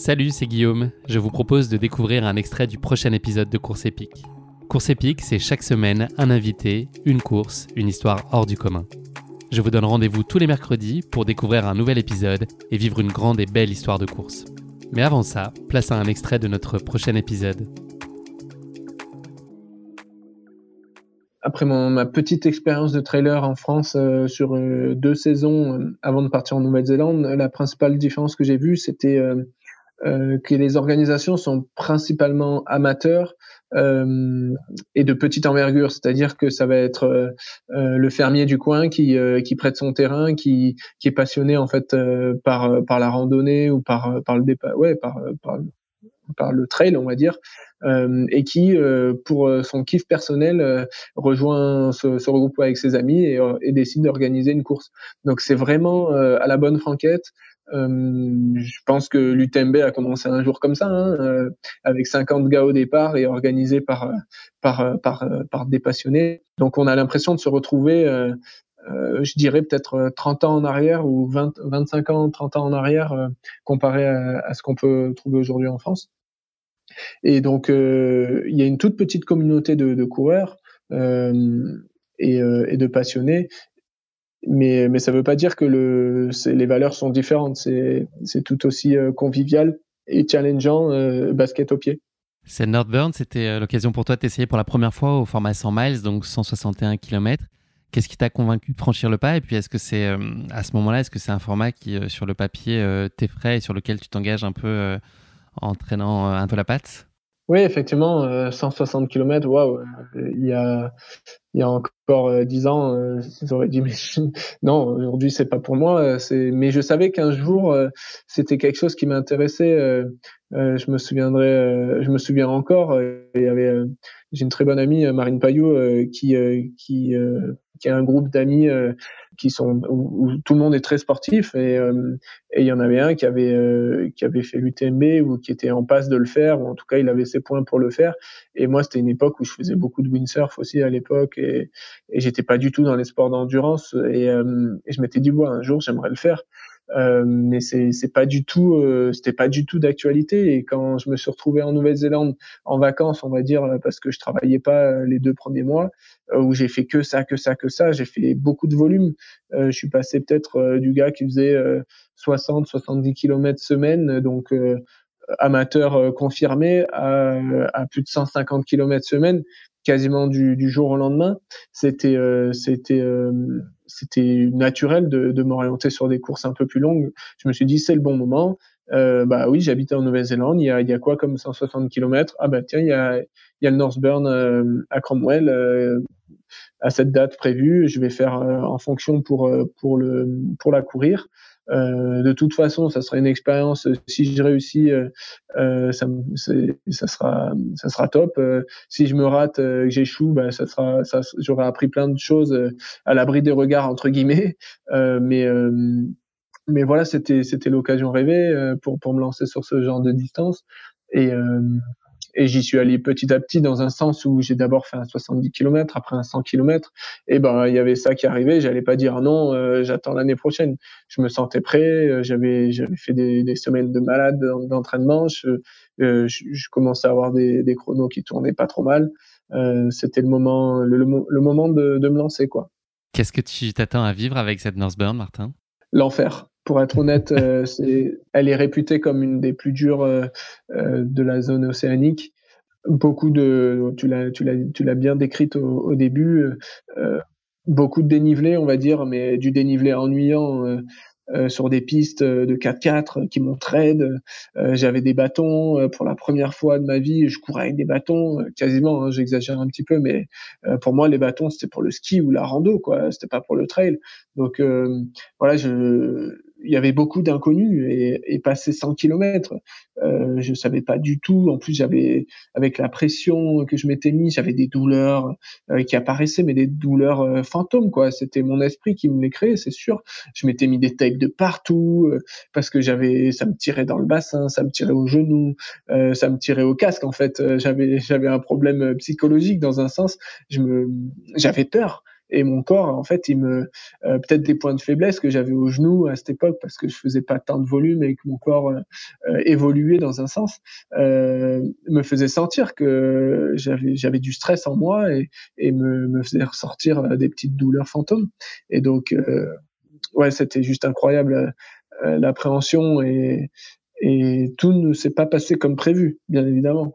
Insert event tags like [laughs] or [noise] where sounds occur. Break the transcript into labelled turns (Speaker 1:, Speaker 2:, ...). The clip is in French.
Speaker 1: Salut, c'est Guillaume. Je vous propose de découvrir un extrait du prochain épisode de Course épique. Course épique, c'est chaque semaine un invité, une course, une histoire hors du commun. Je vous donne rendez-vous tous les mercredis pour découvrir un nouvel épisode et vivre une grande et belle histoire de course. Mais avant ça, place à un extrait de notre prochain épisode.
Speaker 2: après ma petite expérience de trailer en France euh, sur euh, deux saisons euh, avant de partir en Nouvelle-Zélande, la principale différence que j'ai vue, c'était que les organisations sont principalement amateurs et de petite envergure, c'est-à-dire que ça va être le fermier du coin qui, qui prête son terrain, qui, qui est passionné en fait par, par la randonnée ou par, par le départ, ouais, par, par, par le trail, on va dire, euh, et qui, euh, pour euh, son kiff personnel, rejoint ce, ce regroupe avec ses amis et, et décide d'organiser une course. Donc c'est vraiment à la bonne franquette. Je pense que l'UTMB a commencé un jour comme ça, hein, avec 50 gars au départ et organisé par par par par des passionnés. Donc on a l'impression de se retrouver, euh, je dirais peut-être 30 ans en arrière ou 20, 25 ans, 30 ans en arrière, comparé à, ce qu'on peut trouver aujourd'hui en France. Et donc, euh, il y a une toute petite communauté de, de coureurs euh, et, euh, et, de passionnés. Mais, mais ça ne veut pas dire que le, les valeurs sont différentes. C'est tout aussi convivial et challengeant basket au pied.
Speaker 1: C'est Northburn, c'était l'occasion pour toi d'essayer pour la première fois au format 100 miles, donc 161 km. Qu'est-ce qui t'a convaincu de franchir le pas? Et puis, est-ce que c'est à ce moment-là, est-ce que c'est un format qui, sur le papier, t'effraie et sur lequel tu t'engages un peu en traînant euh, un peu la patte?
Speaker 2: Oui, effectivement, 160 km, waouh, il y a, il y a encore 10 euh, ans, euh, j'aurais dit [laughs] mais non, aujourd'hui c'est pas pour moi. Mais je savais qu'un jour c'était quelque chose qui m'intéressait. je me souviendrai, je me souviens encore. J'ai une très bonne amie, Marine Payot, qui qui qui a un groupe d'amis qui sont où, tout le monde est très sportif et euh, et il y en avait un qui avait euh, qui avait fait l'UTMB ou qui était en passe de le faire ou en tout cas il avait ses points pour le faire. Et moi c'était une époque où je faisais beaucoup de windsurf aussi à l'époque et, et j'étais pas du tout dans les sports d'endurance et, euh, et je m'étais dit bon un jour j'aimerais le faire euh, mais c'est c'est pas du tout euh, c'était pas du tout d'actualité. Et quand je me suis retrouvé en Nouvelle-Zélande en vacances on va dire parce que je travaillais pas les deux premiers mois où j'ai fait que ça que ça que ça j'ai fait beaucoup de volume. Je suis passé peut-être du gars qui faisait 60 70 km semaine donc amateur confirmé à, à, plus de 150 km semaine quasiment du, du jour au lendemain c'était c'était c'était naturel de, de m'orienter sur des courses un peu plus longues. Je me suis dit, c'est le bon moment. Euh, bah oui, j'habite en Nouvelle-Zélande. Il y a, y a quoi comme 160 km Ah bah tiens, il y a, y a le Northburn euh, à Cromwell euh, à cette date prévue. Je vais faire euh, en fonction pour euh, pour le pour la courir. Euh, de toute façon, ça sera une expérience. Si je réussis, euh, euh ça, ça, sera, ça sera top. Euh, si je me rate, que j'échoue, bah, ça sera, ça, j'aurai appris plein de choses à l'abri des regards entre guillemets. mais mais voilà, c'était c'était l'occasion rêvée pour pour me lancer sur ce genre de distance. Et et j'y suis allé petit à petit dans un sens où j'ai d'abord fait un 70 km, après un 100 km. Et ben il y avait ça qui arrivait. J'allais pas dire non, euh, j'attends l'année prochaine. Je me sentais prêt. Euh, j'avais j'avais fait des, des, semaines de malade d'entraînement. Je, euh, je, je, commençais à avoir des, des chronos qui tournaient pas trop mal. Euh, C'était le moment le, le, moment de, de me lancer quoi.
Speaker 1: Qu'est-ce que tu t'attends à vivre avec cette Northburn, Martin?
Speaker 2: L'enfer. Pour être honnête, c'est, elle est réputée comme une des plus dures de la zone océanique. Beaucoup de, tu l'as, bien décrite au, début, beaucoup de dénivelé, on va dire, mais du dénivelé ennuyant. Euh, sur des pistes de 4x4 qui m'ont trade. Euh, j'avais des bâtons euh, pour la première fois de ma vie. Je courais avec des bâtons, quasiment. Hein, j'exagère un petit peu, mais pour moi, les bâtons c'était pour le ski ou la rando, quoi. C'était pas pour le trail. Donc voilà, je il y avait beaucoup d'inconnus et, et passer 100 km, euh, je savais pas du tout. En plus, j'avais avec la pression que je m'étais mis, j'avais des douleurs euh, qui apparaissaient, mais des douleurs euh, fantômes quoi. C'était mon esprit qui me les créait, c'est sûr. Je m'étais mis des tapes de partout euh, parce que j'avais, ça me tirait dans le bassin, ça me tirait au genou, euh, ça me tirait au casque. En fait, j'avais j'avais un problème psychologique dans un sens. Je me, j'avais peur et mon corps en fait il me euh, peut-être des points de faiblesse que j'avais au genou à cette époque parce que je faisais pas tant de volume et que mon corps euh, euh, évoluait dans un sens me faisait sentir que j'avais j'avais du stress en moi et, et me, me faisait ressortir des petites douleurs fantômes. Et donc ouais c'était juste incroyable l'appréhension et et tout ne s'est pas passé comme prévu bien évidemment